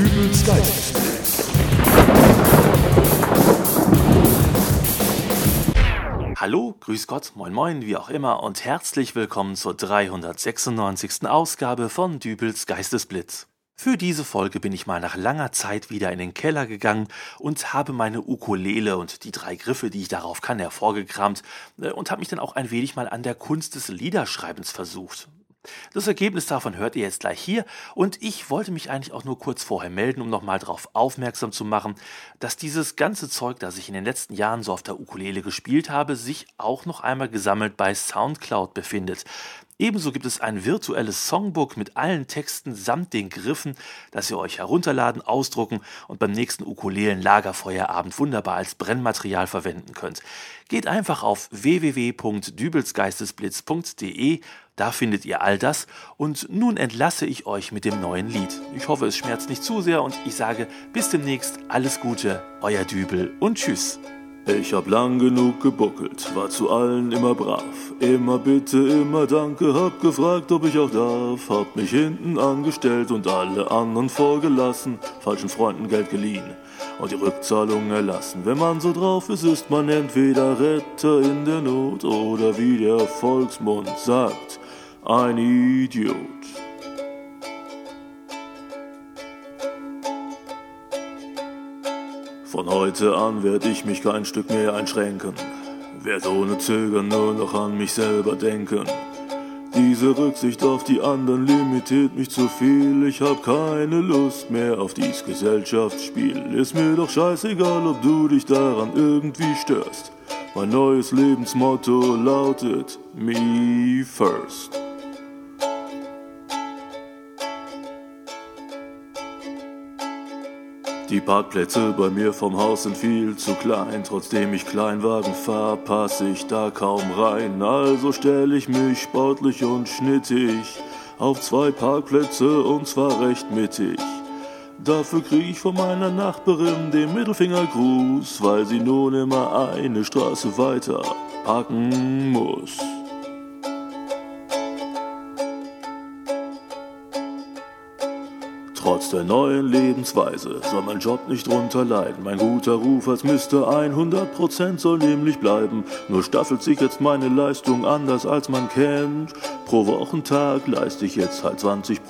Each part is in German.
Dübels Geistesblitz. Hallo, grüß Gott, moin moin, wie auch immer und herzlich willkommen zur 396. Ausgabe von Dübels Geistesblitz. Für diese Folge bin ich mal nach langer Zeit wieder in den Keller gegangen und habe meine Ukulele und die drei Griffe, die ich darauf kann, hervorgekramt äh, und habe mich dann auch ein wenig mal an der Kunst des Liederschreibens versucht. Das Ergebnis davon hört ihr jetzt gleich hier und ich wollte mich eigentlich auch nur kurz vorher melden, um nochmal darauf aufmerksam zu machen, dass dieses ganze Zeug, das ich in den letzten Jahren so auf der Ukulele gespielt habe, sich auch noch einmal gesammelt bei SoundCloud befindet. Ebenso gibt es ein virtuelles Songbook mit allen Texten samt den Griffen, das ihr euch herunterladen, ausdrucken und beim nächsten Ukulelen-Lagerfeuerabend wunderbar als Brennmaterial verwenden könnt. Geht einfach auf www.dübelsgeistesblitz.de da findet ihr all das und nun entlasse ich euch mit dem neuen Lied. Ich hoffe, es schmerzt nicht zu sehr und ich sage bis demnächst alles Gute, euer Dübel und tschüss. Ich hab lang genug gebuckelt, war zu allen immer brav. Immer bitte, immer danke, hab gefragt, ob ich auch darf. Hab mich hinten angestellt und alle anderen vorgelassen. Falschen Freunden Geld geliehen und die Rückzahlung erlassen. Wenn man so drauf ist, ist man entweder Retter in der Not oder wie der Volksmund sagt, ein Idiot. Von heute an werd ich mich kein Stück mehr einschränken, werd ohne Zögern nur noch an mich selber denken. Diese Rücksicht auf die anderen limitiert mich zu viel. Ich hab keine Lust mehr auf dies Gesellschaftsspiel. Ist mir doch scheißegal, ob du dich daran irgendwie störst. Mein neues Lebensmotto lautet Me First. Die Parkplätze bei mir vom Haus sind viel zu klein. Trotzdem ich Kleinwagen fahr, passe ich da kaum rein. Also stell ich mich sportlich und schnittig auf zwei Parkplätze und zwar recht mittig. Dafür krieg ich von meiner Nachbarin den Mittelfingergruß, weil sie nun immer eine Straße weiter parken muss. Trotz der neuen Lebensweise soll mein Job nicht drunter leiden. Mein guter Ruf als Mr. 100% soll nämlich bleiben. Nur staffelt sich jetzt meine Leistung anders als man kennt. Pro Wochentag leiste ich jetzt halt 20%.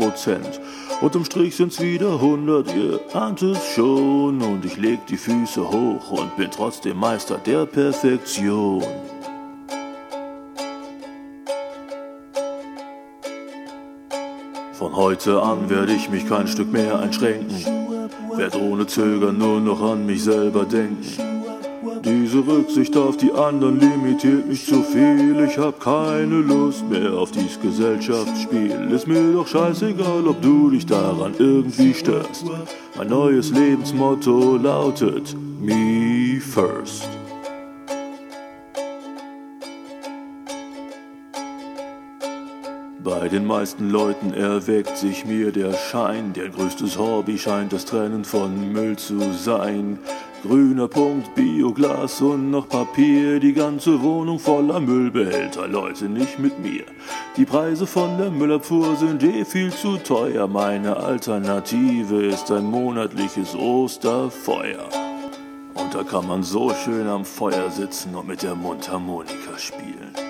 Unterm Strich sind's wieder 100, ihr ahnt es schon. Und ich leg die Füße hoch und bin trotzdem Meister der Perfektion. Von heute an werde ich mich kein Stück mehr einschränken, werd ohne Zögern nur noch an mich selber denken. Diese Rücksicht auf die anderen limitiert mich zu viel. Ich hab keine Lust mehr auf dies Gesellschaftsspiel. Ist mir doch scheißegal, ob du dich daran irgendwie störst. Mein neues Lebensmotto lautet Me First. Bei den meisten Leuten erweckt sich mir der Schein, deren größtes Hobby scheint das Trennen von Müll zu sein. Grüner Punkt, Bioglas und noch Papier, die ganze Wohnung voller Müllbehälter, Leute, nicht mit mir. Die Preise von der Müllabfuhr sind eh viel zu teuer, meine Alternative ist ein monatliches Osterfeuer. Und da kann man so schön am Feuer sitzen und mit der Mundharmonika spielen.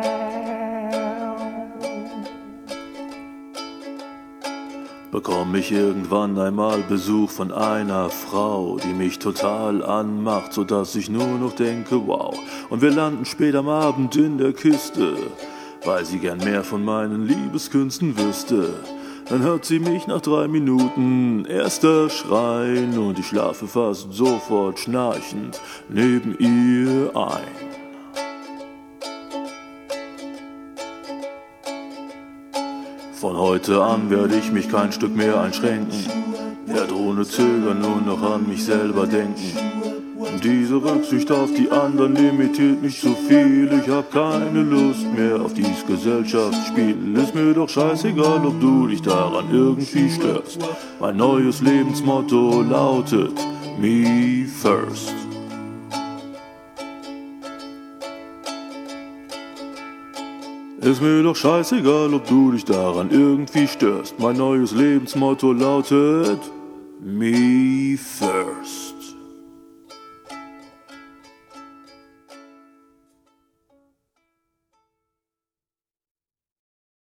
Bekomme ich irgendwann einmal Besuch von einer Frau, die mich total anmacht, so dass ich nur noch denke, wow. Und wir landen spät am Abend in der Kiste, weil sie gern mehr von meinen Liebeskünsten wüsste. Dann hört sie mich nach drei Minuten erster schreien und ich schlafe fast sofort schnarchend neben ihr ein. Von heute an werde ich mich kein Stück mehr einschränken, werde ohne Zögern nur noch an mich selber denken. Diese Rücksicht auf die anderen limitiert mich zu viel. Ich hab keine Lust mehr auf dies Gesellschaftsspiel. Ist mir doch scheißegal, ob du dich daran irgendwie störst. Mein neues Lebensmotto lautet Me First. Ist mir doch scheißegal, ob du dich daran irgendwie störst. Mein neues Lebensmotto lautet First.